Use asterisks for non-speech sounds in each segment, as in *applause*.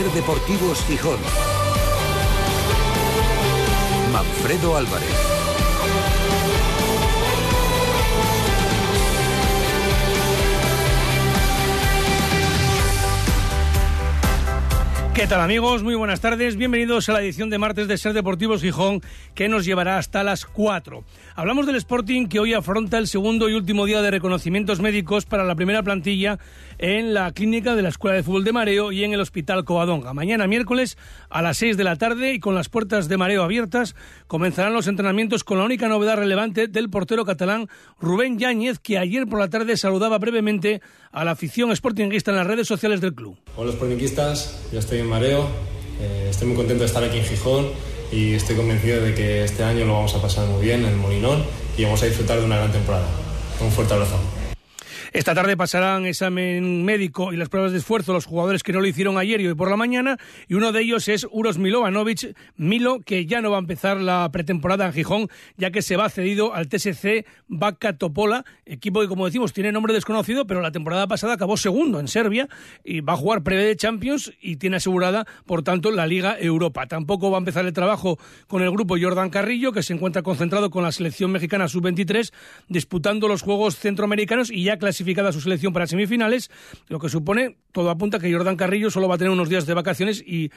Ser Deportivos Gijón. Manfredo Álvarez. ¿Qué tal amigos? Muy buenas tardes. Bienvenidos a la edición de martes de Ser Deportivos Gijón que nos llevará hasta las 4. Hablamos del Sporting que hoy afronta el segundo y último día de reconocimientos médicos para la primera plantilla en la clínica de la Escuela de Fútbol de Mareo y en el Hospital Covadonga. Mañana miércoles a las 6 de la tarde y con las puertas de Mareo abiertas comenzarán los entrenamientos con la única novedad relevante del portero catalán Rubén Yáñez que ayer por la tarde saludaba brevemente a la afición sportinguista en las redes sociales del club. Hola sportinguistas, yo estoy en Mareo, eh, estoy muy contento de estar aquí en Gijón y estoy convencido de que este año lo vamos a pasar muy bien en el Molinón y vamos a disfrutar de una gran temporada. Un fuerte abrazo. Esta tarde pasarán examen médico y las pruebas de esfuerzo los jugadores que no lo hicieron ayer y hoy por la mañana, y uno de ellos es Uros Milovanovic, Milo, que ya no va a empezar la pretemporada en Gijón, ya que se va cedido al TSC Vaca Topola, equipo que, como decimos, tiene nombre desconocido, pero la temporada pasada acabó segundo en Serbia y va a jugar pre de Champions y tiene asegurada, por tanto, la Liga Europa. Tampoco va a empezar el trabajo con el grupo Jordan Carrillo, que se encuentra concentrado con la selección mexicana sub-23, disputando los Juegos Centroamericanos y ya clasificado clasificada su selección para semifinales, lo que supone, todo apunta que Jordan Carrillo solo va a tener unos días de vacaciones y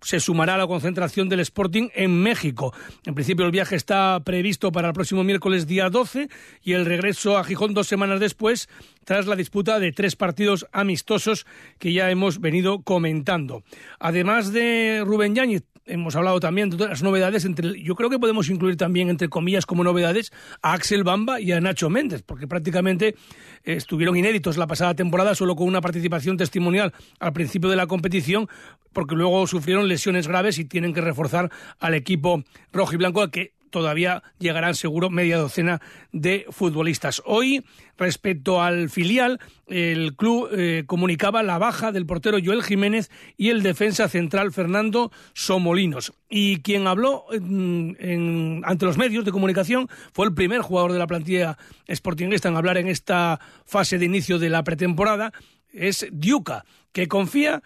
se sumará a la concentración del Sporting en México. En principio el viaje está previsto para el próximo miércoles día 12 y el regreso a Gijón dos semanas después tras la disputa de tres partidos amistosos que ya hemos venido comentando. Además de Rubén Yáñez, hemos hablado también de todas las novedades. Entre, yo creo que podemos incluir también, entre comillas, como novedades, a Axel Bamba y a Nacho Méndez, porque prácticamente estuvieron inéditos la pasada temporada, solo con una participación testimonial al principio de la competición, porque luego sufrieron lesiones graves y tienen que reforzar al equipo rojo y blanco, que todavía llegarán seguro media docena de futbolistas. Hoy, respecto al filial, el club eh, comunicaba la baja del portero Joel Jiménez y el defensa central Fernando Somolinos. Y quien habló ante los medios de comunicación fue el primer jugador de la plantilla sportinguista en hablar en esta fase de inicio de la pretemporada, es Diuca, que confía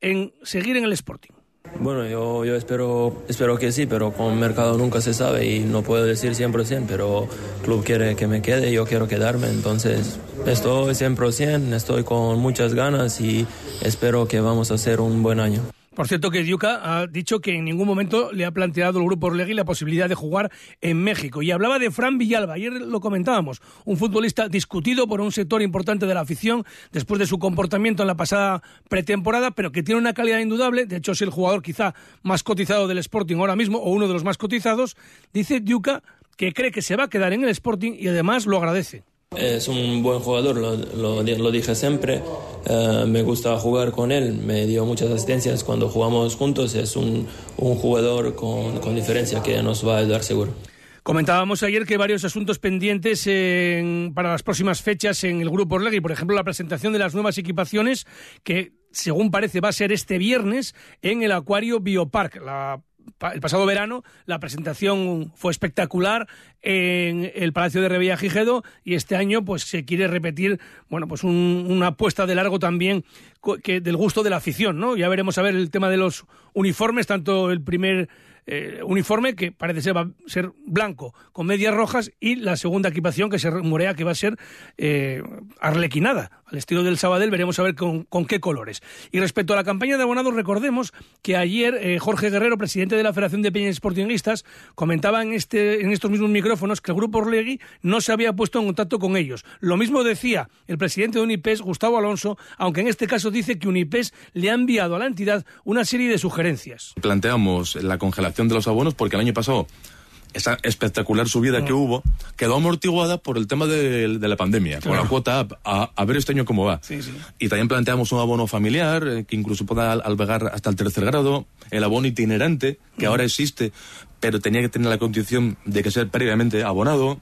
en seguir en el Sporting. Bueno, yo, yo espero, espero que sí, pero con mercado nunca se sabe y no puedo decir 100%, pero el club quiere que me quede, yo quiero quedarme, entonces estoy 100%, estoy con muchas ganas y espero que vamos a hacer un buen año. Por cierto que Diuca ha dicho que en ningún momento le ha planteado el grupo Orlegui la posibilidad de jugar en México. Y hablaba de Fran Villalba, ayer lo comentábamos, un futbolista discutido por un sector importante de la afición después de su comportamiento en la pasada pretemporada, pero que tiene una calidad indudable, de hecho es el jugador quizá más cotizado del Sporting ahora mismo, o uno de los más cotizados, dice Diuca que cree que se va a quedar en el Sporting y además lo agradece. Es un buen jugador, lo, dije siempre. Eh, me gusta jugar con él, me dio muchas asistencias cuando jugamos juntos. Es un, un jugador con, diferencia que nos va a ayudar seguro. Comentábamos ayer que varios asuntos pendientes en, para las próximas fechas en el Grupo Orlegui. Por ejemplo, la presentación de las nuevas equipaciones que, según parece, va a ser este viernes en el Acuario Biopark. La el pasado verano la presentación fue espectacular en el Palacio de Revillagigedo y este año pues se quiere repetir bueno pues una apuesta de largo también que del gusto de la afición no ya veremos a ver el tema de los uniformes tanto el primer eh, uniforme que parece ser blanco con medias rojas y la segunda equipación que se rumorea que va a ser eh, arlequinada al estilo del Sabadell veremos a ver con, qué colores. Y respecto a la campaña de abonados recordemos que ayer eh, Jorge Guerrero presidente de la Federación de Peñas Sportinguistas comentaba en este en estos mismos micrófonos que el grupo Orlegui no se había puesto en contacto con ellos. Lo mismo decía el presidente de Unipes Gustavo Alonso aunque en este caso dice que Unipes le ha enviado a la entidad una serie de sugerencias. Planteamos la congelación de los abonos porque el año pasado esa espectacular subida que mm. hubo quedó amortiguada por el tema de, la pandemia, por la cuota a, ver este año cómo va. Y también planteamos un abono familiar eh, que incluso pueda albergar hasta el tercer grado, el abono itinerante que mm. ahora existe, pero tenía que tener la condición de que ser previamente abonado.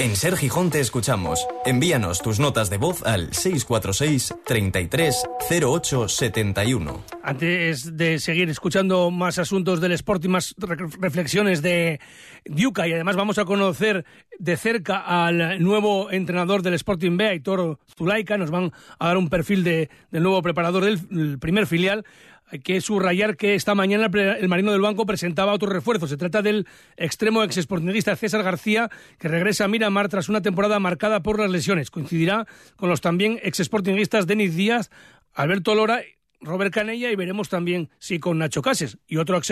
En Ser Gijón te escuchamos. Envíanos tus notas de voz al 646 33 08 71. Antes de seguir escuchando más asuntos del sport y más reflexiones de Diuca, y además vamos a conocer de cerca al nuevo entrenador del Sporting B, Aitor Zulaika, nos van a dar un perfil de, del nuevo preparador del primer filial. Hay que subrayar que esta mañana el Marino del Banco presentaba otro refuerzo. Se trata del extremo ex esportinguista César García, que regresa a Miramar tras una temporada marcada por las lesiones. Coincidirá con los también ex esportinguistas Denis Díaz, Alberto Lora Robert Canella y veremos también si con Nacho Cases. Y otro ex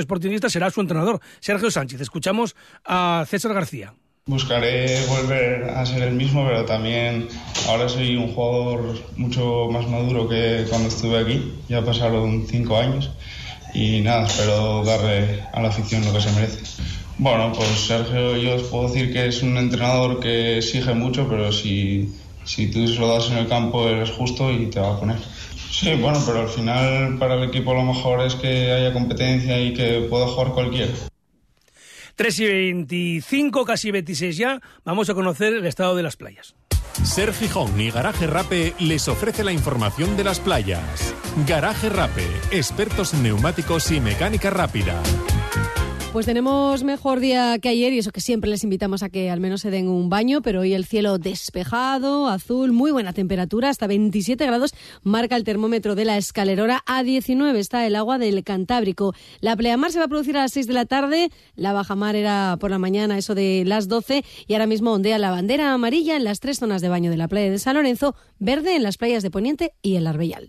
será su entrenador, Sergio Sánchez. Escuchamos a César García. Buscaré volver a ser el mismo, pero también ahora soy un jugador mucho más maduro que cuando estuve aquí. Ya pasaron cinco años y nada, espero darle a la afición lo que se merece. Bueno, pues Sergio, yo os puedo decir que es un entrenador que exige mucho, pero si, si tú lo das en el campo eres justo y te va a poner. Sí, bueno, pero al final para el equipo lo mejor es que haya competencia y que pueda jugar cualquiera. 3 y 25, casi 26 ya, vamos a conocer el estado de las playas. Ser Gijón y Garaje Rape les ofrece la información de las playas. Garaje Rape, expertos en neumáticos y mecánica rápida. Pues tenemos mejor día que ayer y eso que siempre les invitamos a que al menos se den un baño, pero hoy el cielo despejado, azul, muy buena temperatura, hasta 27 grados marca el termómetro de la escalerora, a 19 está el agua del Cantábrico. La pleamar se va a producir a las 6 de la tarde, la bajamar era por la mañana, eso de las 12, y ahora mismo ondea la bandera amarilla en las tres zonas de baño de la playa de San Lorenzo, verde en las playas de Poniente y el Arbellal.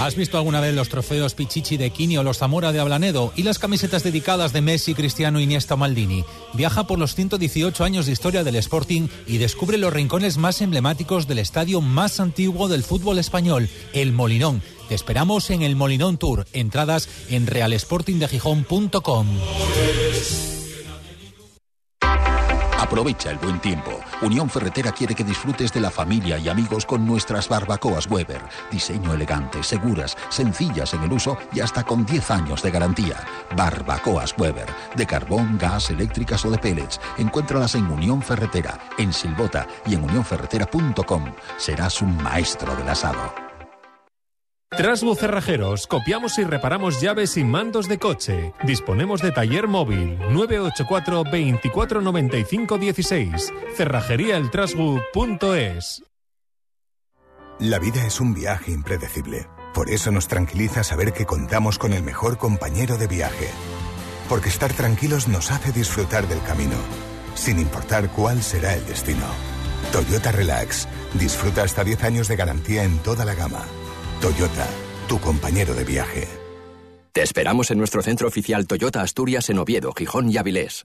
¿Has visto alguna vez los trofeos Pichichi de Kini o los Zamora de Ablanedo y las camisetas dedicadas de Messi, Cristiano, Iniesta Maldini? Viaja por los 118 años de historia del Sporting y descubre los rincones más emblemáticos del estadio más antiguo del fútbol español, el Molinón. Te esperamos en el Molinón Tour. Entradas en realsportingdegijón.com. Aprovecha el buen tiempo. Unión Ferretera quiere que disfrutes de la familia y amigos con nuestras barbacoas Weber. Diseño elegante, seguras, sencillas en el uso y hasta con 10 años de garantía. Barbacoas Weber. De carbón, gas, eléctricas o de pellets. Encuéntralas en Unión Ferretera, en Silbota y en unionferretera.com. Serás un maestro del asado. Trasbu Cerrajeros, copiamos y reparamos llaves y mandos de coche. Disponemos de taller móvil 984 24 95 16. Cerrajeríaeltrasbu.es. La vida es un viaje impredecible. Por eso nos tranquiliza saber que contamos con el mejor compañero de viaje. Porque estar tranquilos nos hace disfrutar del camino, sin importar cuál será el destino. Toyota Relax. Disfruta hasta 10 años de garantía en toda la gama. Toyota, tu compañero de viaje. Te esperamos en nuestro centro oficial Toyota Asturias en Oviedo, Gijón y Avilés.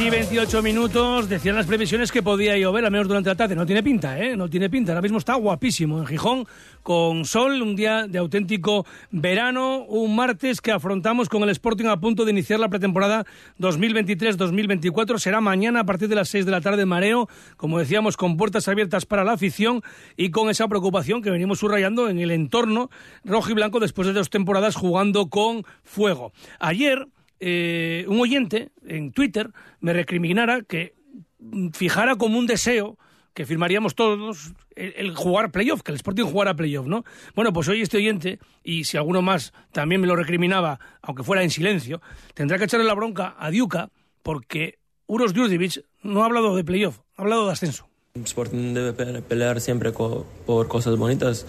Y 28 minutos. Decían las previsiones que podía llover, al menos durante la tarde. No tiene pinta, ¿eh? No tiene pinta. Ahora mismo está guapísimo en Gijón, con sol, un día de auténtico verano, un martes que afrontamos con el Sporting a punto de iniciar la pretemporada 2023-2024. Será mañana a partir de las 6 de la tarde mareo, como decíamos, con puertas abiertas para la afición y con esa preocupación que venimos subrayando en el entorno rojo y blanco después de dos temporadas jugando con fuego. Ayer eh, un oyente en Twitter me recriminara que fijara como un deseo que firmaríamos todos el, jugar playoff, que el Sporting jugara playoff, ¿no? Bueno, pues hoy este oyente, y si alguno más también me lo recriminaba, aunque fuera en silencio, tendrá que echarle la bronca a Diuca porque Uros Djurdjevic no ha hablado de playoff, ha hablado de ascenso. El Sporting debe pelear siempre por cosas bonitas,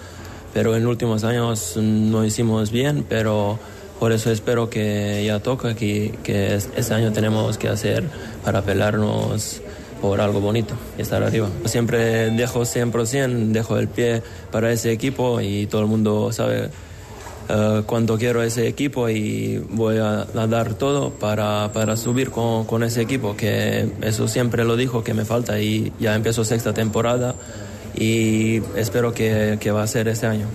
pero en últimos años no hicimos bien, pero por eso espero que ya toca, que, que este año tenemos que hacer para pelarnos por algo bonito y estar arriba. Siempre dejo 100%, dejo el pie para ese equipo y todo el mundo sabe uh, cuánto quiero ese equipo y voy a, a dar todo para, para subir con, con, ese equipo, que eso siempre lo dijo que me falta y ya empiezo sexta temporada y espero que, que va a ser este año.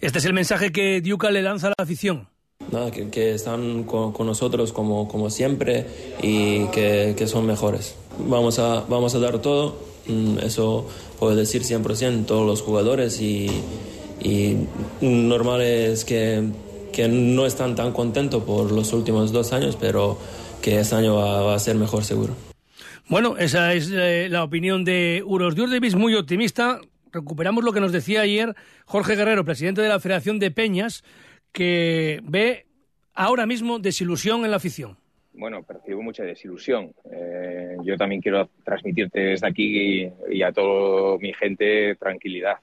Este es el mensaje que Diuca le lanza a la afición. Nada, que, que están con, con, nosotros como, como siempre y que, que, son mejores. Vamos a, vamos a dar todo, mm, eso puedo decir 100% todos los jugadores y, y normal es que, que, no están tan contentos por los últimos dos años, pero que este año va, va a ser mejor seguro. Bueno, esa es eh, la opinión de Uros Diurdevis, muy optimista. Recuperamos lo que nos decía ayer Jorge Guerrero, presidente de la Federación de Peñas, que ve ahora mismo desilusión en la afición. Bueno, percibo mucha desilusión. Eh, yo también quiero transmitirte desde aquí y, y a toda mi gente tranquilidad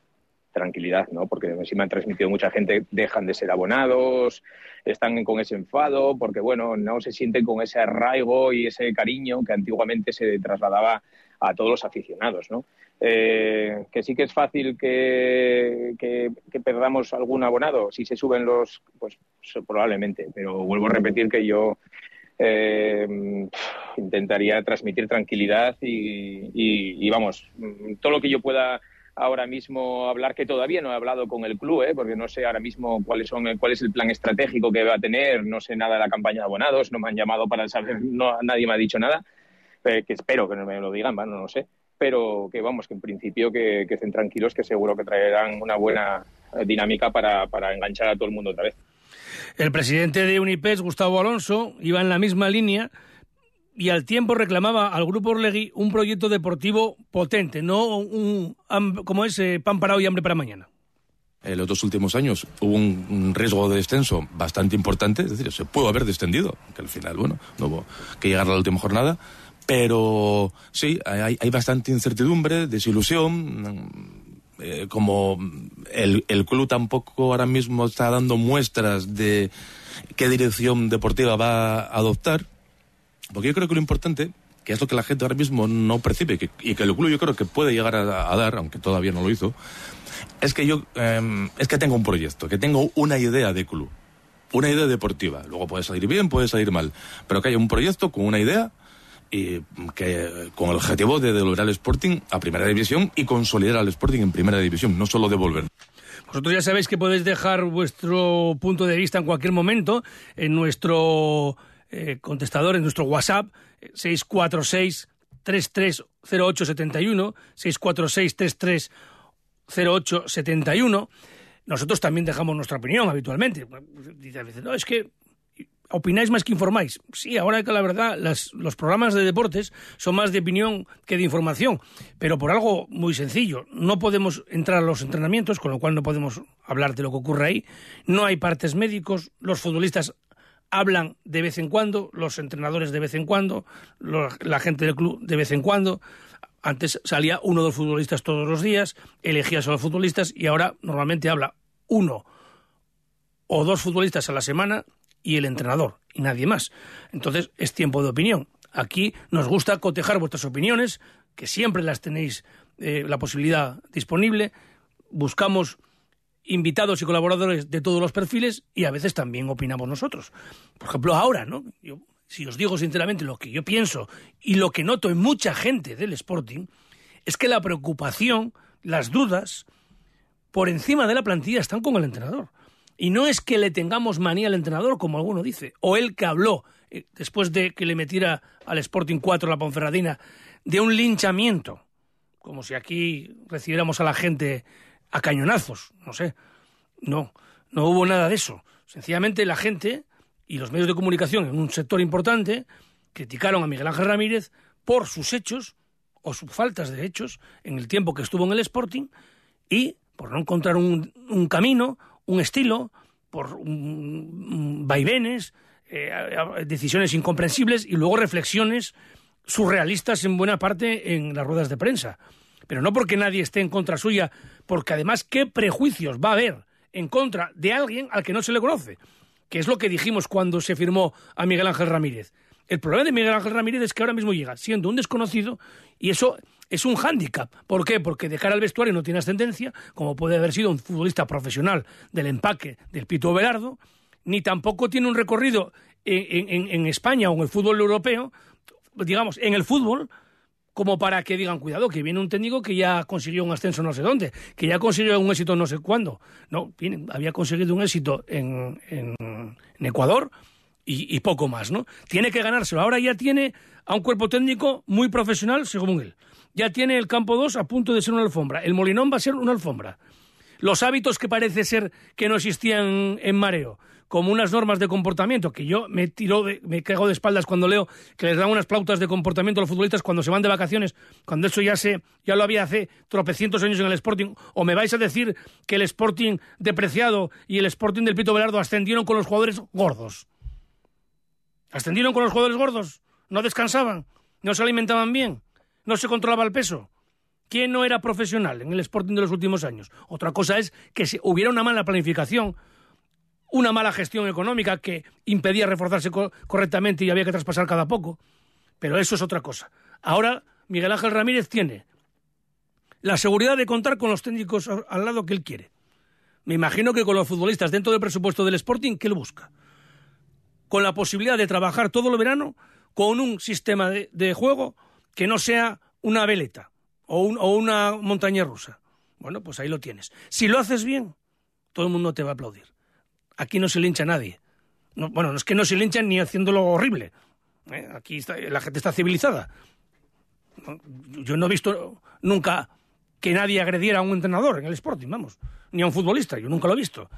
tranquilidad, ¿no? Porque sí me han transmitido mucha gente, dejan de ser abonados, están con ese enfado, porque bueno, no se sienten con ese arraigo y ese cariño que antiguamente se trasladaba a todos los aficionados, ¿no? Eh, que sí que es fácil que, perdamos algún abonado si se suben los, pues probablemente, pero vuelvo a repetir que yo eh, intentaría transmitir tranquilidad y, y, y, vamos, todo lo que yo pueda ahora mismo hablar, que todavía no he hablado con el club, ¿eh? porque no sé ahora mismo cuáles son, cuál es el plan estratégico que va a tener, no sé nada de la campaña de abonados, no me han llamado para saber, no, nadie me ha dicho nada, eh, que espero que no me lo digan, bueno, no sé, pero que vamos, que en principio que, que estén tranquilos, que seguro que traerán una buena dinámica para, para enganchar a todo el mundo otra vez. El presidente de Unipes, Gustavo Alonso, iba en la misma línea y al tiempo reclamaba al Grupo Orlegui un proyecto deportivo potente, no un, como ese pan parado y hambre para mañana. En los dos últimos años hubo un riesgo de descenso bastante importante, es decir, se pudo haber descendido, que al final, bueno, no hubo que llegar a la última jornada, pero sí, hay, hay bastante incertidumbre, desilusión, eh, como el, el club tampoco ahora mismo está dando muestras de qué dirección deportiva va a adoptar, porque yo creo que lo importante, que es lo que la gente ahora mismo no percibe, y que el club yo creo que puede llegar a, dar, aunque todavía no lo hizo, es que yo eh, es que tengo un proyecto, que tengo una idea de club, una idea deportiva. Luego puede salir bien, puede salir mal, pero que haya un proyecto con una idea y que con el objetivo de devolver al Sporting a primera división y consolidar al Sporting en primera división, no solo devolver. Vosotros ya sabéis que podéis dejar vuestro punto de vista en cualquier momento en nuestro eh, contestador, en nuestro WhatsApp, 646 330871, 646 330871. Nosotros también dejamos nuestra opinión habitualmente. Dice a veces, no, es que opináis más que informáis. Sí, ahora que la verdad las, los programas de deportes son más de opinión que de información, pero por algo muy sencillo. No podemos entrar a los entrenamientos, con lo cual no podemos hablar de lo que ocurre ahí. No hay partes médicos, los futbolistas hablan de vez en cuando, los entrenadores de vez en cuando, los, la gente del club de vez en cuando. Antes salía uno o dos futbolistas todos los días, elegías a los futbolistas y ahora normalmente habla uno o dos futbolistas a la semana y el entrenador y nadie más. Entonces es tiempo de opinión. Aquí nos gusta cotejar vuestras opiniones, que siempre las tenéis eh, la posibilidad disponible. Buscamos invitados y colaboradores de todos los perfiles y a veces también opinamos nosotros. Por ejemplo, ahora, ¿no? Yo, si os digo sinceramente lo que yo pienso y lo que noto en mucha gente del Sporting, es que la preocupación, las dudas, por encima de la plantilla están con el entrenador. Y no es que le tengamos manía al entrenador, como alguno dice, o él que habló eh, después de que le metiera al Sporting 4 la Ponferradina, de un linchamiento, como si aquí recibiéramos a la gente a cañonazos, no sé. No, no hubo nada de eso. Sencillamente la gente y los medios de comunicación en un sector importante criticaron a Miguel Ángel Ramírez por sus hechos o sus faltas de hechos en el tiempo que estuvo en el Sporting y por no encontrar un, un camino, un estilo, por vaivenes, eh, decisiones incomprensibles y luego reflexiones surrealistas en buena parte en las ruedas de prensa. Pero no porque nadie esté en contra suya, porque además qué prejuicios va a haber en contra de alguien al que no se le conoce, que es lo que dijimos cuando se firmó a Miguel Ángel Ramírez. El problema de Miguel Ángel Ramírez es que ahora mismo llega siendo un desconocido y eso es un hándicap. ¿Por qué? Porque de cara al vestuario no tiene ascendencia, como puede haber sido un futbolista profesional del empaque del Pito Velardo, ni tampoco tiene un recorrido en, España o en el fútbol europeo, digamos, en el fútbol, como para que digan, cuidado, que viene un técnico que ya consiguió un ascenso no sé dónde, que ya consiguió un éxito no sé cuándo. No, había conseguido un éxito en, en Ecuador, y, poco más, ¿no? Tiene que ganárselo. Ahora ya tiene a un cuerpo técnico muy profesional, según él. Ya tiene el campo 2 a punto de ser una alfombra. El Molinón va a ser una alfombra. Los hábitos que parece ser que no existían en Mareo, como unas normas de comportamiento, que yo me tiro, me cago de espaldas cuando leo que les dan unas pautas de comportamiento a los futbolistas cuando se van de vacaciones, cuando eso ya se, ya lo había hace tropecientos años en el Sporting, o me vais a decir que el Sporting depreciado y el Sporting del Pito Velardo ascendieron con los jugadores gordos. Ascendieron con los jugadores gordos, no descansaban, no se alimentaban bien, no se controlaba el peso. ¿Quién no era profesional en el Sporting de los últimos años? Otra cosa es que si hubiera una mala planificación, una mala gestión económica que impedía reforzarse correctamente y había que traspasar cada poco. Pero eso es otra cosa. Ahora Miguel Ángel Ramírez tiene la seguridad de contar con los técnicos al lado que él quiere. Me imagino que con los futbolistas dentro del presupuesto del Sporting, que él busca con la posibilidad de trabajar todo el verano con un sistema de, juego que no sea una veleta o, una montaña rusa. Bueno, pues ahí lo tienes. Si lo haces bien, todo el mundo te va a aplaudir. Aquí no se lincha nadie. bueno, no es que no se linchan ni haciéndolo horrible. ¿eh? Aquí la gente está civilizada. Yo no he visto nunca que nadie agrediera a un entrenador en el Sporting, vamos, ni a un futbolista, yo nunca lo he visto.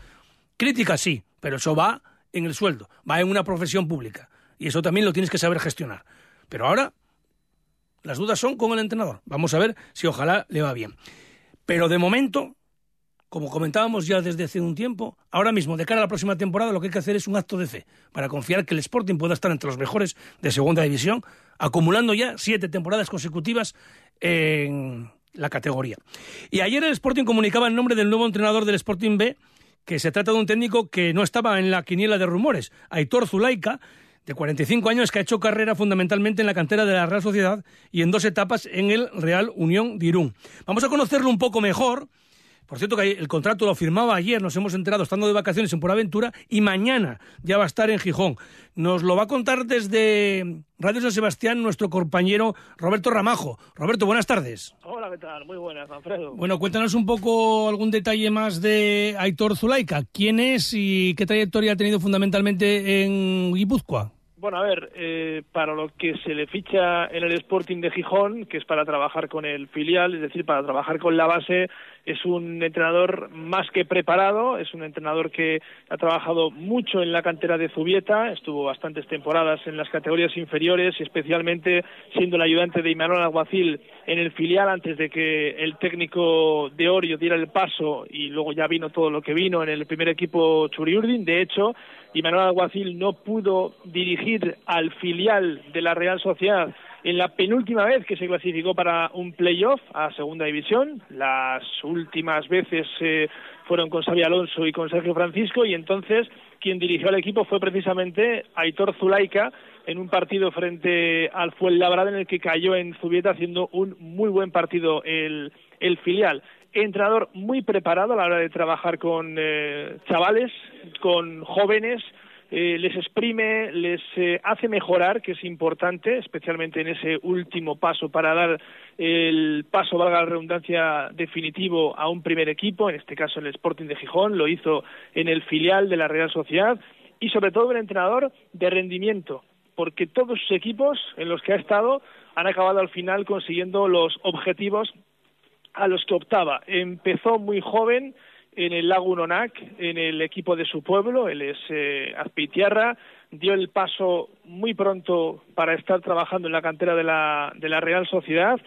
Crítica sí, pero eso va en el sueldo, va en una profesión pública. Y eso también lo tienes que saber gestionar. Pero ahora las dudas son con el entrenador. Vamos a ver si ojalá le va bien. Pero de momento, como comentábamos ya desde hace un tiempo, ahora mismo, de cara a la próxima temporada, lo que hay que hacer es un acto de fe para confiar que el Sporting pueda estar entre los mejores de segunda división, acumulando ya siete temporadas consecutivas en la categoría. Y ayer el Sporting comunicaba el nombre del nuevo entrenador del Sporting B, que se trata de un técnico que no estaba en la quiniela de rumores, Aitor Zulaika, de 45 años, que ha hecho carrera fundamentalmente en la cantera de la Real Sociedad y en dos etapas en el Real Unión de Irún. Vamos a conocerlo un poco mejor por cierto que el contrato lo firmaba ayer, nos hemos enterado estando de vacaciones en Pura Aventura y mañana ya va a estar en Gijón. Nos lo va a contar desde Radio San Sebastián nuestro compañero Roberto Ramajo. Roberto, buenas tardes. Hola, ¿qué tal? Muy buenas, Alfredo. Bueno, cuéntanos un poco algún detalle más de Aitor Zulaika. ¿Quién es y qué trayectoria ha tenido fundamentalmente en Guipúzcoa? Bueno, a ver, eh, para lo que se le ficha en el Sporting de Gijón, que es para trabajar con el filial, es decir, para trabajar con la base, es un entrenador más que preparado, es un entrenador que ha trabajado mucho en la cantera de Zubieta, estuvo bastantes temporadas en las categorías inferiores especialmente siendo el ayudante de Imanol Alguacil en el filial antes de que el técnico de Orio diera el paso y luego ya vino todo lo que vino en el primer equipo Churiurdin. De hecho, Imanol Alguacil no pudo dirigir al filial de la Real Sociedad en la penúltima vez que se clasificó para un playoff a segunda división. Las últimas veces eh, fueron con Xavi Alonso y con Sergio Francisco y entonces quien dirigió al equipo fue precisamente Aitor Zulaika en un partido frente al Fuenlabrada en el que cayó en Zubieta haciendo un muy buen partido el, el filial entrenador muy preparado a la hora de trabajar con eh, chavales, con jóvenes, eh, les exprime, les eh, hace mejorar, que es importante, especialmente en ese último paso para dar el paso, valga la redundancia, definitivo a un primer equipo, en este caso el Sporting de Gijón, lo hizo en el filial de la Real Sociedad, y sobre todo el entrenador de rendimiento, porque todos sus equipos en los que ha estado han acabado al final consiguiendo los objetivos a los que optaba. Empezó muy joven, en el Lago Unonac, en el equipo de su pueblo, él es eh, Azpitierra, dio el paso muy pronto para estar trabajando en la cantera de la, de la Real Sociedad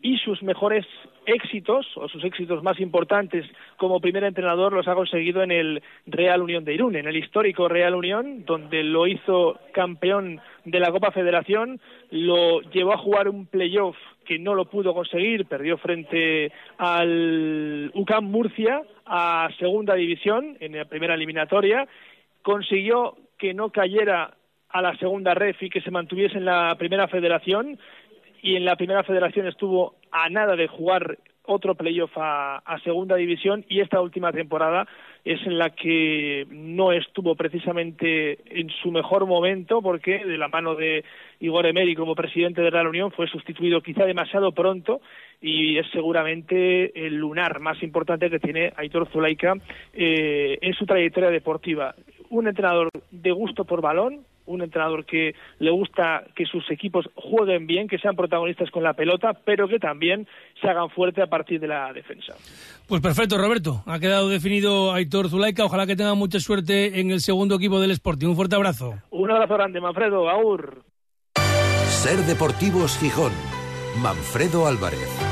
y sus mejores éxitos o sus éxitos más importantes como primer entrenador los ha conseguido en el Real Unión de Irún, en el histórico Real Unión, donde lo hizo campeón de la Copa Federación, lo llevó a jugar un playoff que no lo pudo conseguir, perdió frente al UCAM Murcia a segunda división en la primera eliminatoria, consiguió que no cayera a la segunda ref y que se mantuviese en la primera federación. Y en la primera federación estuvo a nada de jugar otro playoff a, a segunda división. Y esta última temporada es en la que no estuvo precisamente en su mejor momento porque de la mano de Igor Emery como presidente de la Unión fue sustituido quizá demasiado pronto y es seguramente el lunar más importante que tiene Aitor Zulaika eh, en su trayectoria deportiva. Un entrenador de gusto por balón, un entrenador que le gusta que sus equipos jueguen bien, que sean protagonistas con la pelota, pero que también se hagan fuerte a partir de la defensa. Pues perfecto, Roberto. Ha quedado definido Aitor Zulaika. Ojalá que tenga mucha suerte en el segundo equipo del Sporting. Un fuerte abrazo. Un abrazo grande, Manfredo. Aur. Ser Deportivos Gijón. Manfredo Álvarez.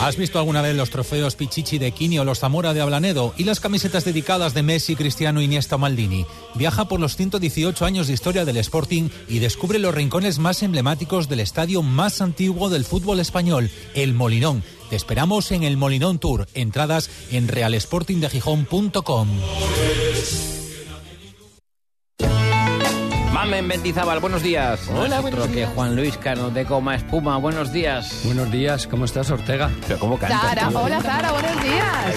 ¿Has visto alguna vez los trofeos Pichichi de Kini o los Zamora de Ablanedo y las camisetas dedicadas de Messi, Cristiano, Iniesta o Maldini? Viaja por los 118 años de historia del Sporting y descubre los rincones más emblemáticos del estadio más antiguo del fútbol español, el Molinón. Te esperamos en el Molinón Tour. Entradas en realsportingdegijón.com. Mamen Mendizábal, buenos días. Hola, buenos otro que días. Juan Luis Cano de Coma Espuma, buenos días. Buenos días, ¿cómo estás, Ortega? Pero ¿cómo canta? Sara, tío? hola, Sara, buenos días.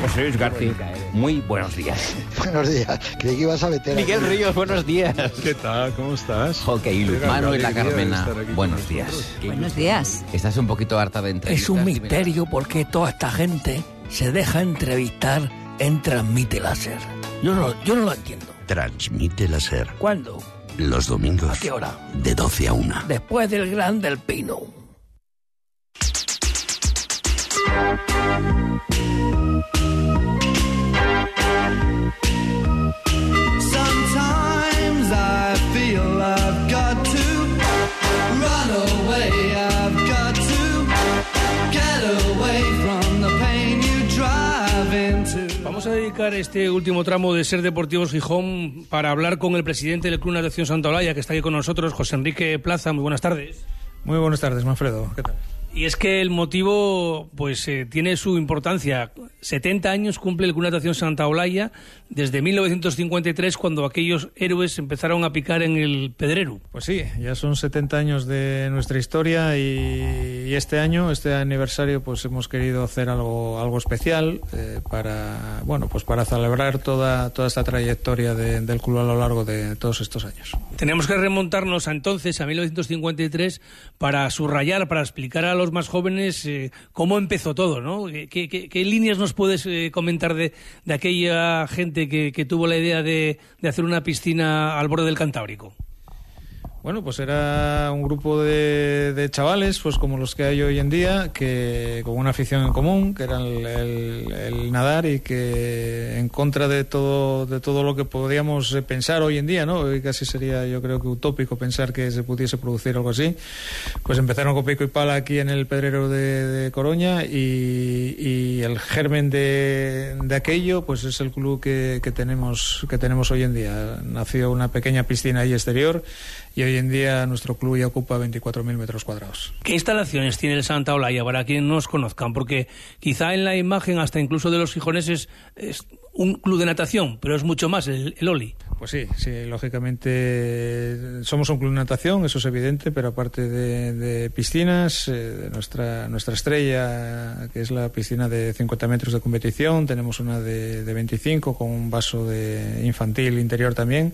José Luis García, muy buenos días. *laughs* Buenos días. Creí que ibas a meter. Miguel Ríos, buenos días. ¿Qué tal? ¿Cómo estás? Hockey, Lu. Qué Manuel La Carmena, aquí buenos días. Buenos días. ¿Estás un poquito harta de entrevistas? Es un misterio por qué toda esta gente se deja entrevistar en Transmite Láser. Yo no, yo no lo entiendo. Transmite láser. ¿Cuándo? Los domingos. ¿A qué hora? De 12 a 1. Después del Gran del Pino. Vamos a dedicar este último tramo de Ser Deportivos Gijón para hablar con el presidente del Club Natación Santa Olaya, que está aquí con nosotros, José Enrique Plaza. Muy buenas tardes. Muy buenas tardes, Manfredo. ¿Qué tal? Y es que el motivo, pues, eh, tiene su importancia. 70 años cumple el Club Natación Santa Olaya desde 1953, cuando aquellos héroes empezaron a picar en el Pedrero. Pues sí, ya son 70 años de nuestra historia y, y este año, este aniversario, pues hemos querido hacer algo, algo especial eh, para, bueno, pues para celebrar toda, toda esta trayectoria de- del club a lo largo de todos estos años. Tenemos que remontarnos a entonces, a 1953, para subrayar, para explicar a los más jóvenes eh, cómo empezó todo, ¿no? ¿Qué, qué- qué líneas nos puedes eh, comentar de, de aquella gente que, que tuvo la idea de, de hacer una piscina al borde del Cantábrico? Bueno, pues era un grupo de, de chavales, pues como los que hay hoy en día, que con una afición en común, que era el, el- el nadar y que en contra de todo de todo lo que podíamos eh, pensar hoy en día, ¿no? Hoy casi sería, yo creo que utópico pensar que se pudiese producir algo así. Pues empezaron con pico y pala aquí en el Pedrero de, de Coroña y, y el germen de, de aquello, pues es el club que, que tenemos que tenemos hoy en día. Nació una pequeña piscina ahí exterior y hoy en día nuestro club ya ocupa 24.000 metros cuadrados. ¿Qué instalaciones tiene el Santa Olaya para quienes no os conozcan? Porque quizá en la imagen, hasta incluso de los gijoneses, es un club de natación, pero es mucho más el, el Oli. Pues sí, sí, lógicamente somos un club de natación, eso es evidente, pero aparte de, de piscinas, eh, nuestra, nuestra estrella, que es la piscina de 50 metros de competición, tenemos una de, de 25 con un vaso de infantil interior también,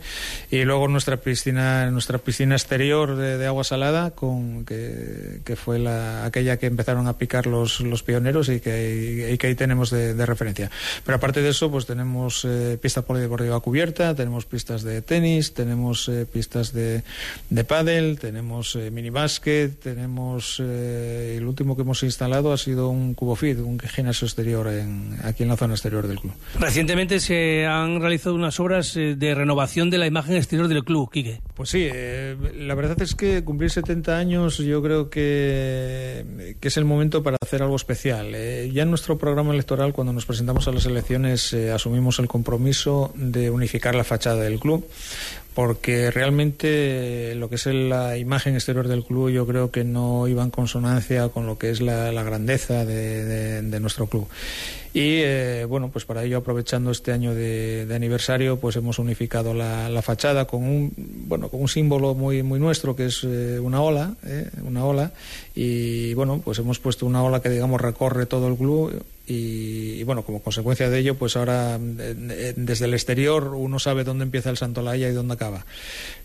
y luego nuestra piscina, nuestra piscina exterior de, de agua salada, con, que, que fue la, aquella que empezaron a picar los, los pioneros y que, y que ahí tenemos de, referencia. Pero aparte de eso, pues tenemos eh, pista polideportiva cubierta, tenemos pistas de tenis, tenemos eh, pistas de, de pádel, tenemos eh, minibásquet, tenemos eh, el último que hemos instalado ha sido un cubofit, un gimnasio exterior en, aquí en la zona exterior del club. Recientemente se han realizado unas obras eh, de renovación de la imagen exterior del club, Quique. Pues sí, la verdad es que cumplir 70 años yo creo que, que es el momento para hacer algo especial. Eh, ya en nuestro programa electoral, cuando nos presentamos a las elecciones, eh, asumimos el compromiso de unificar la fachada del club porque realmente lo que es la imagen exterior del club yo creo que no iba en consonancia con lo que es la, grandeza de, nuestro club. Y eh, bueno, pues para ello, aprovechando este año de, aniversario, pues hemos unificado la, la, fachada con un bueno con un símbolo muy muy nuestro que es eh, una ola, eh, una ola, y bueno, pues hemos puesto una ola que digamos recorre todo el club y, y, bueno, como consecuencia de ello, pues ahora eh, desde el exterior uno sabe dónde empieza el Santolaya y dónde acaba.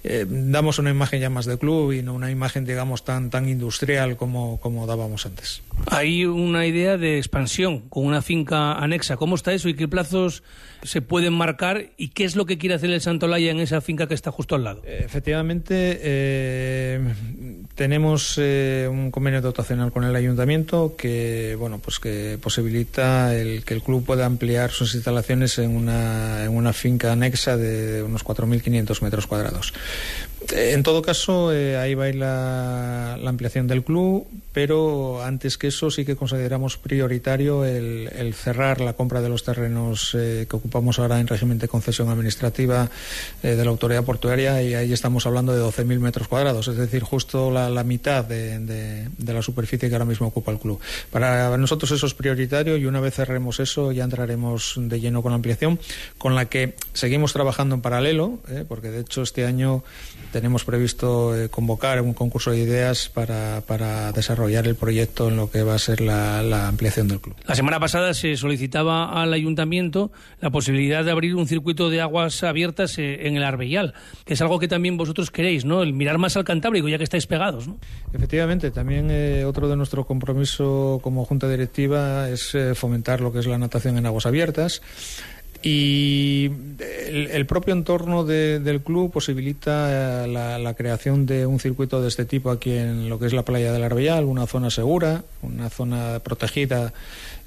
Eh, damos una imagen ya más de club y no una imagen, digamos, tan, tan industrial como, como dábamos antes. Hay una idea de expansión con una finca anexa. ¿Cómo está eso y qué plazos se pueden marcar y qué es lo que quiere hacer el Santolaya en esa finca que está justo al lado? Efectivamente, eh, tenemos eh, un convenio dotacional con el ayuntamiento que, bueno, pues que posibilita el, que el club pueda ampliar sus instalaciones en una, finca anexa de unos 4.500 metros cuadrados. En todo caso, eh, ahí va a ir la, ampliación del club, pero antes que eso sí que consideramos prioritario el, cerrar la compra de los terrenos eh, que ocupamos ahora en régimen de concesión administrativa eh, de la autoridad portuaria y ahí estamos hablando de 12.000 metros cuadrados, es decir, justo la, mitad de, la superficie que ahora mismo ocupa el club. Para nosotros eso es prioritario y una vez cerremos eso ya entraremos de lleno con la ampliación, con la que seguimos trabajando en paralelo, eh, porque de hecho este año tenemos previsto convocar un concurso de ideas para, desarrollar el proyecto en lo que va a ser la, la, ampliación del club. La semana pasada se solicitaba al ayuntamiento la posibilidad de abrir un circuito de aguas abiertas eh, en el Arbellal, que es algo que también vosotros queréis, ¿no? El mirar más al Cantábrico, ya que estáis pegados, ¿no? Efectivamente, también eh, otro de nuestro compromiso como junta directiva es eh, fomentar lo que es la natación en aguas abiertas. Y el, propio entorno de, del club posibilita eh, la, la, creación de un circuito de este tipo aquí en lo que es la playa del Arbellal, una zona segura, una zona protegida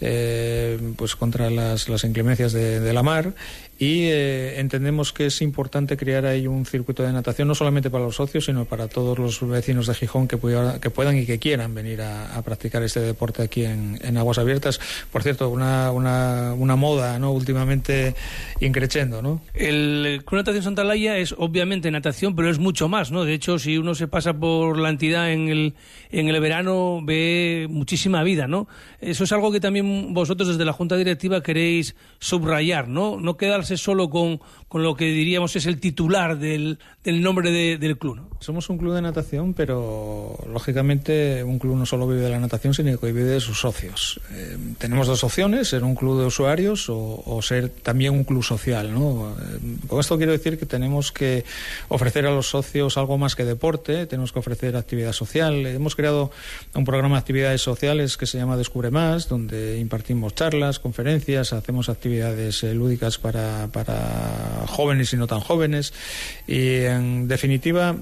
eh, pues contra las, las inclemencias de, de, la mar. Y eh, entendemos que es importante crear ahí un circuito de natación no solamente para los socios sino para todos los vecinos de Gijón que, pueda, que puedan y que quieran venir a, a practicar este deporte aquí en, en, aguas abiertas. Por cierto una, una, una moda no últimamente increciendo no el Club Natación Santa Laia es obviamente natación pero es mucho más no de hecho si uno se pasa por la entidad en el, en el verano ve muchísima vida no eso es algo que también vosotros desde la Junta Directiva queréis subrayar, ¿no? No quedarse solo con, con lo que diríamos es el titular del, del nombre de, del club. ¿no? Somos un club de natación, pero lógicamente un club no solo vive de la natación, sino que vive de sus socios. Eh, tenemos dos opciones, ser un club de usuarios o, o ser también un club social, ¿no? Eh, con esto quiero decir que tenemos que ofrecer a los socios algo más que deporte, tenemos que ofrecer actividad social. Hemos creado un programa de actividades sociales que se llama Descubre Más, donde impartimos charlas, conferencias, hacemos actividades eh, lúdicas para, para jóvenes y no tan jóvenes. Y en definitiva,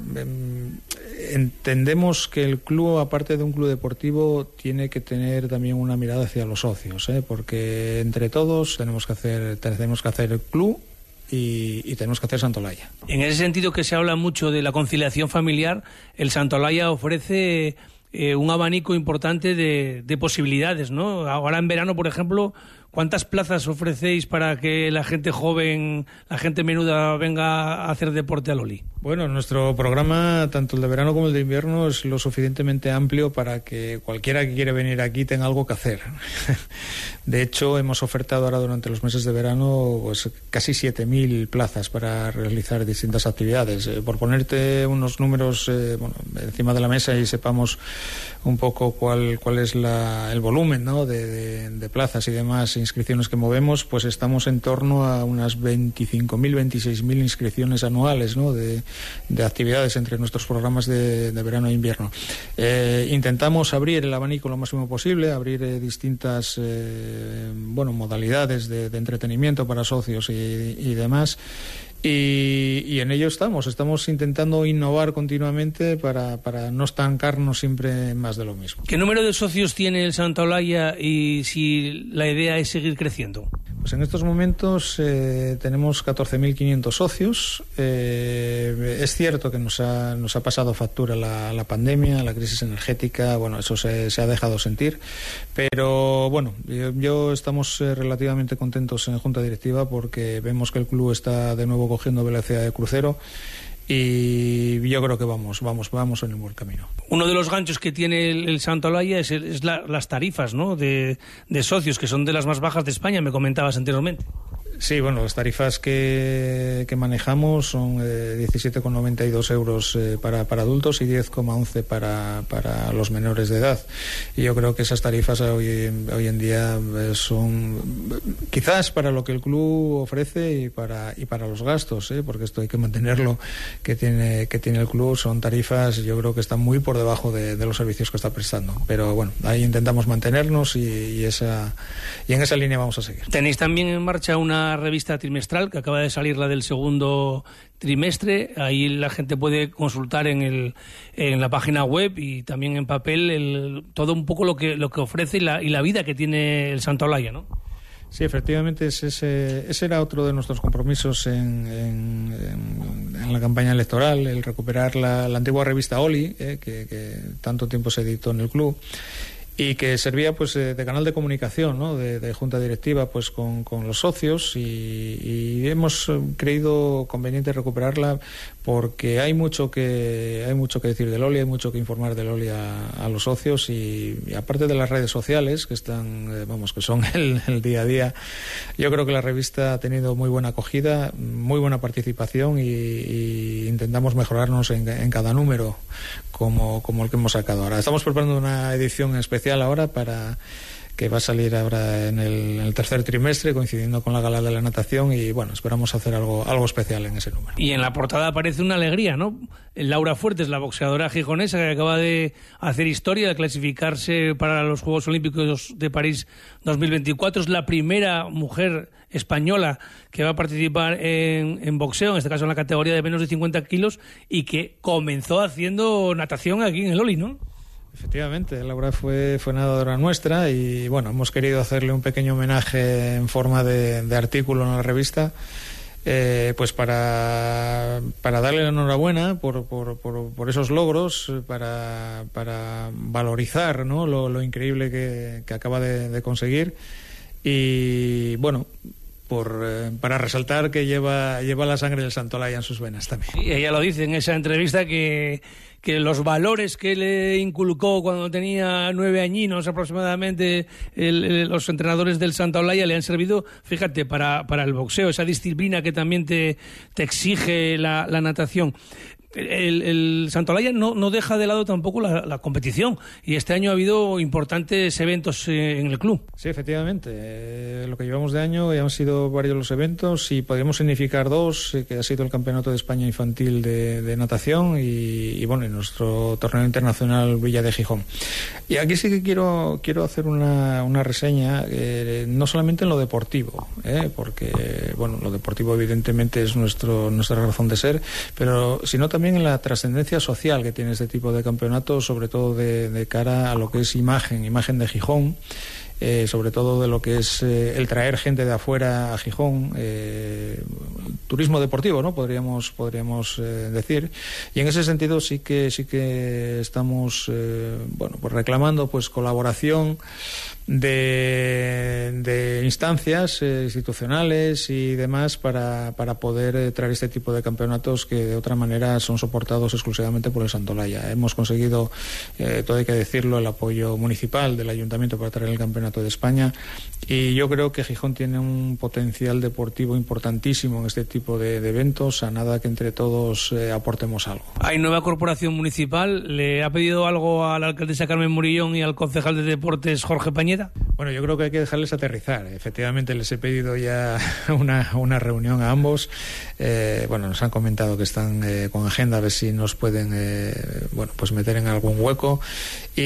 entendemos que el club, aparte de un club deportivo, tiene que tener también una mirada hacia los socios, ¿eh? porque entre todos tenemos que hacer, tenemos que hacer el club y, y, tenemos que hacer Santolaya. En ese sentido que se habla mucho de la conciliación familiar, el Santolaya ofrece eh, un abanico importante de, de, posibilidades, ¿no? Ahora en verano, por ejemplo, ¿Cuántas plazas ofrecéis para que la gente joven, la gente menuda venga a hacer deporte al Oli? Bueno, nuestro programa, tanto el de verano como el de invierno, es lo suficientemente amplio para que cualquiera que quiera venir aquí tenga algo que hacer. *laughs* De hecho, hemos ofertado ahora durante los meses de verano pues, casi 7.000 plazas para realizar distintas actividades. Eh, por ponerte unos números eh, bueno, encima de la mesa y sepamos un poco cuál, cuál es la, el volumen ¿no? de, de, plazas y demás inscripciones que movemos, pues estamos en torno a unas 25.000, 26.000 inscripciones anuales de, de, actividades entre nuestros programas de, verano e invierno. Eh, intentamos abrir el abanico lo máximo posible, abrir eh, distintas eh, bueno, modalidades de, entretenimiento para socios y demás. Y, y, en ello estamos. Estamos intentando innovar continuamente para, para, no estancarnos siempre más de lo mismo. ¿Qué número de socios tiene el Santa Olaya y si la idea es seguir creciendo? Pues en estos momentos eh, tenemos 14.500 socios. Eh, es cierto que nos ha, nos ha pasado factura la, la, pandemia, la crisis energética, bueno, eso se, se ha dejado sentir. Pero bueno, yo, yo estamos eh, relativamente contentos en Junta Directiva porque vemos que el club está de nuevo cogiendo velocidad de crucero y yo creo que vamos, vamos, vamos en el buen camino. Uno de los ganchos que tiene el, Santo Olaya es, es la, las tarifas ¿no? de, de socios, que son de las más bajas de España, me comentabas anteriormente. Sí, bueno, las tarifas que, que manejamos son eh, 17,92 euros eh, para, para adultos y 10,11 para, para los menores de edad. Y yo creo que esas tarifas hoy, hoy en día eh, son quizás para lo que el club ofrece y para, y para los gastos, ¿eh? porque esto hay que mantenerlo que tiene, que tiene el club. Son tarifas, yo creo que están muy por debajo de, los servicios que está prestando. Pero bueno, ahí intentamos mantenernos y, esa, y en esa línea vamos a seguir. Tenéis también en marcha una revista trimestral que acaba de salir la del segundo trimestre. Ahí la gente puede consultar en, el, en la página web y también en papel el, todo un poco lo que, lo que ofrece y la, y la vida que tiene el Santa Olaya, ¿no? Sí, efectivamente, ese, ese, era otro de nuestros compromisos en, en, en, la campaña electoral, el recuperar la, la antigua revista Oli, eh, que, que tanto tiempo se editó en el club y que servía pues de, de canal de comunicación ¿no? de, junta directiva pues con, con los socios y, hemos creído conveniente recuperarla porque hay mucho que hay mucho que decir del Oli, hay mucho que informar del Oli a, los socios y, aparte de las redes sociales que están eh, vamos que son *laughs* el, día a día yo creo que la revista ha tenido muy buena acogida muy buena participación y, intentamos mejorarnos en cada número como, como el que hemos sacado. Ahora estamos preparando una edición especial ahora para que va a salir ahora en el, tercer trimestre coincidiendo con la gala de la natación y bueno, esperamos hacer algo, algo especial en ese número. Y en la portada aparece una alegría, ¿no? Laura Fuertes, la boxeadora gijonesa que acaba de hacer historia, de clasificarse para los Juegos Olímpicos de París 2024, es la primera mujer española que va a participar en, en boxeo, en este caso en la categoría de menos de 50 kilos y que comenzó haciendo natación aquí en el Oli, ¿no? Efectivamente, Laura fue, fue nadadora nuestra y bueno, hemos querido hacerle un pequeño homenaje en forma de, artículo en la revista. Eh, pues para, para darle la enhorabuena por, por, por, por esos logros, para, para valorizar ¿no? lo, lo increíble que, que acaba de, de conseguir y bueno, por, eh, para resaltar que lleva, lleva la sangre del Santolaya en sus venas también. Sí, ella lo dice en esa entrevista que, que los valores que le inculcó cuando tenía nueve añinos aproximadamente los entrenadores del Santa Olaya le han servido, fíjate, para, para el boxeo, esa disciplina que también te, te exige la natación el, el Santolaya no, no, deja de lado tampoco la, la, competición y este año ha habido importantes eventos eh, en el club. Sí, efectivamente. Eh, lo que llevamos de año han sido varios los eventos y podríamos significar dos, eh, que ha sido el Campeonato de España Infantil de, de Natación y, y, bueno, y nuestro torneo internacional Villa de Gijón. Y aquí sí que quiero, quiero hacer una, una reseña, eh, no solamente en lo deportivo, porque bueno, lo deportivo evidentemente es nuestro, nuestra razón de ser, pero sino también en la trascendencia social que tiene este tipo de campeonato, sobre todo de, de, cara a lo que es imagen, imagen de Gijón, eh, sobre todo de lo que es eh, el traer gente de afuera a Gijón, eh, turismo deportivo, ¿no? Podríamos, podríamos decir. Y en ese sentido sí que, sí que estamos, bueno, pues reclamando pues colaboración de, de instancias eh, institucionales y demás para, para poder eh, traer este tipo de campeonatos que de otra manera son soportados exclusivamente por el Santolaya. Hemos conseguido, eh, todo hay que decirlo, el apoyo municipal del ayuntamiento para traer el campeonato de España y yo creo que Gijón tiene un potencial deportivo importantísimo en este tipo de, de eventos, a nada que entre todos eh, aportemos algo. Hay nueva corporación municipal. ¿Le ha pedido algo a la alcaldesa Carmen Murillón y al concejal de deportes Jorge Bueno, yo creo que hay que dejarles aterrizar. Efectivamente, les he pedido ya *laughs* una, una reunión a ambos. Eh, bueno, nos han comentado que están eh, con agenda a ver si nos pueden eh, bueno, pues meter en algún hueco. Y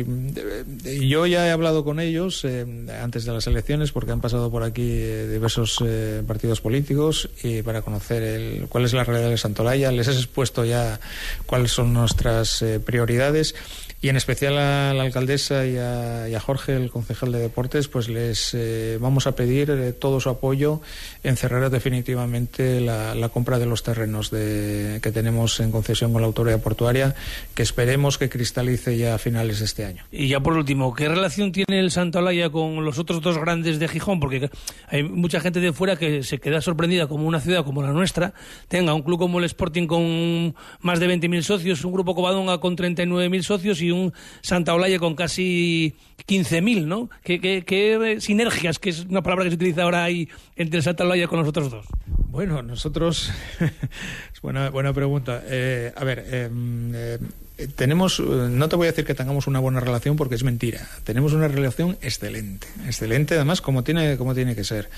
eh, yo ya he hablado con ellos eh, antes de las elecciones porque han pasado por aquí eh, diversos partidos políticos y para conocer el, cuál es la realidad de Santolaya. Les he expuesto ya cuáles son nuestras prioridades y en especial a la alcaldesa y a, Jorge, el concejal de deportes, pues les eh, vamos a pedir eh, todo su apoyo en cerrar definitivamente la, compra de los terrenos de, que tenemos en concesión con la autoridad portuaria, que esperemos que cristalice ya a finales de este año. Y ya por último, ¿qué relación tiene el Santolaya con los otros dos grandes de Gijón? Porque hay mucha gente de fuera que se queda sorprendida como una ciudad como la nuestra tenga un club como el Sporting con más de 20.000 socios, un grupo Covadonga con 39.000 socios y un Santa Olaya con casi 15.000, ¿no? ¿Qué, qué, sinergias, que es una palabra que se utiliza ahora ahí entre el Santa Olaya con los otros dos? Bueno, nosotros. *laughs* es buena, buena pregunta. Eh, a ver. eh, eh, tenemos, eh, no te voy a decir que tengamos una buena relación porque es mentira. Tenemos una relación excelente, excelente además como tiene, como tiene que ser.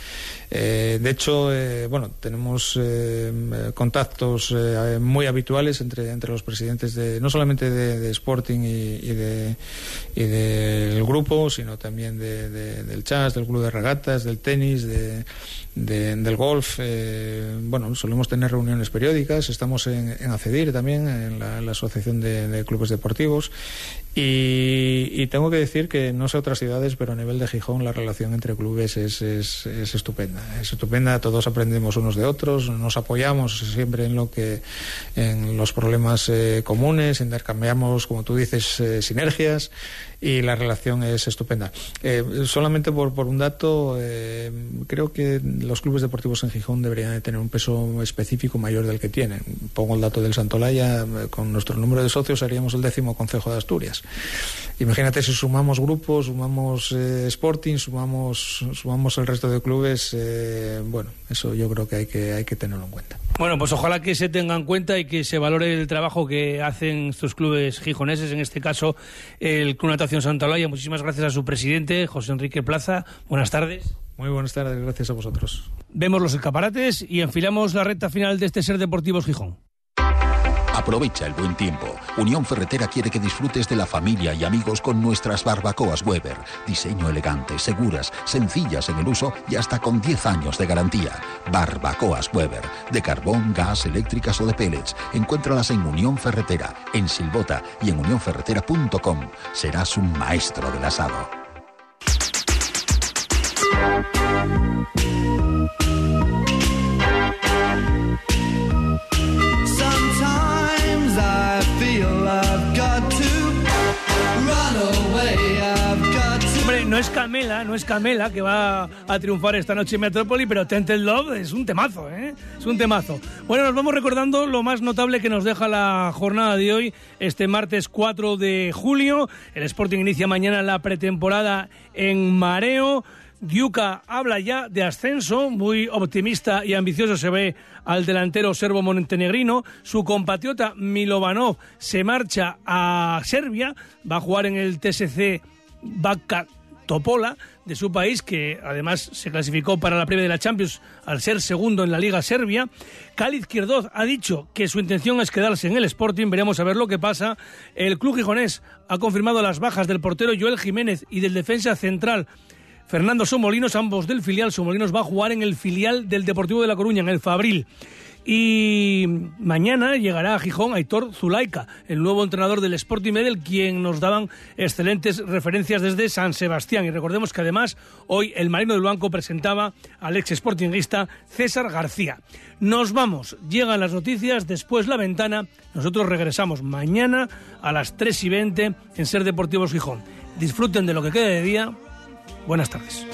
Eh, de hecho, eh, bueno, tenemos eh, contactos eh, muy habituales entre, entre los presidentes de, no solamente de, Sporting y, y de y del grupo, sino también de, de- del chas, del club de regatas, del tenis, de, de- del golf. eh, bueno, solemos tener reuniones periódicas. Estamos en, en ACEDIR también, en la, Asociación de Clubes Deportivos. Y, tengo que decir que no sé otras ciudades, pero a nivel de Gijón la relación entre clubes es, es, es estupenda. Es estupenda, todos aprendemos unos de otros, nos apoyamos siempre en lo que en los problemas eh, comunes, intercambiamos, como tú dices, eh, sinergias y la relación es estupenda. Eh, solamente por, por un dato, eh, creo que los clubes deportivos en Gijón deberían de tener un peso específico mayor del que tienen. Pongo el dato del Santolaya, con nuestro número de socios seríamos el décimo concejo de Asturias. Imagínate si sumamos grupos, sumamos eh, Sporting, sumamos, sumamos el resto de clubes, eh, bueno, eso yo creo que hay que, hay que tenerlo en cuenta. Bueno, pues ojalá que se tenga en cuenta y que se valore el trabajo que hacen estos clubes gijoneses, en este caso el Club Natación Santa Olaya. Muchísimas gracias a su presidente, José Enrique Plaza. Buenas tardes. Muy buenas tardes, gracias a vosotros. Vemos los escaparates y enfilamos la recta final de este Ser Deportivos Gijón. Aprovecha el buen tiempo. Unión Ferretera quiere que disfrutes de la familia y amigos con nuestras barbacoas Weber. Diseño elegante, seguras, sencillas en el uso y hasta con 10 años de garantía. Barbacoas Weber. De carbón, gas, eléctricas o de pellets. Encuéntralas en Unión Ferretera, en Silbota y en unionferretera.com. Serás un maestro del asado. No es Camela, no es Camela que va a triunfar esta noche en Metrópoli, pero Tented Love es un temazo, ¿eh? Es un temazo. Bueno, nos vamos recordando lo más notable que nos deja la jornada de hoy, este martes 4 de julio. El Sporting inicia mañana la pretemporada en Mareo. Diuca habla ya de ascenso, muy optimista y ambicioso se ve al delantero serbo montenegrino. Su compatriota Milovanov se marcha a Serbia, va a jugar en el TSC Bacca Topola de su país, que además se clasificó para la previa de la Champions al ser segundo en la Liga Serbia. Khalid Kirdoz ha dicho que su intención es quedarse en el Sporting, veremos a ver lo que pasa. El club gijonés ha confirmado las bajas del portero Joel Jiménez y del defensa central Fernando Somolinos, ambos del filial. Somolinos va a jugar en el filial del Deportivo de La Coruña, en el Fabril. Y mañana llegará a Gijón Aitor Zulaika, el nuevo entrenador del Sporting Medel, quien nos daban excelentes referencias desde San Sebastián. Y recordemos que además hoy el Marino del Banco presentaba al ex sportinguista César García. Nos vamos, llegan las noticias, después la ventana. Nosotros regresamos mañana a las 3 y 20 en Ser Deportivos Gijón. Disfruten de lo que quede de día. Buenas tardes.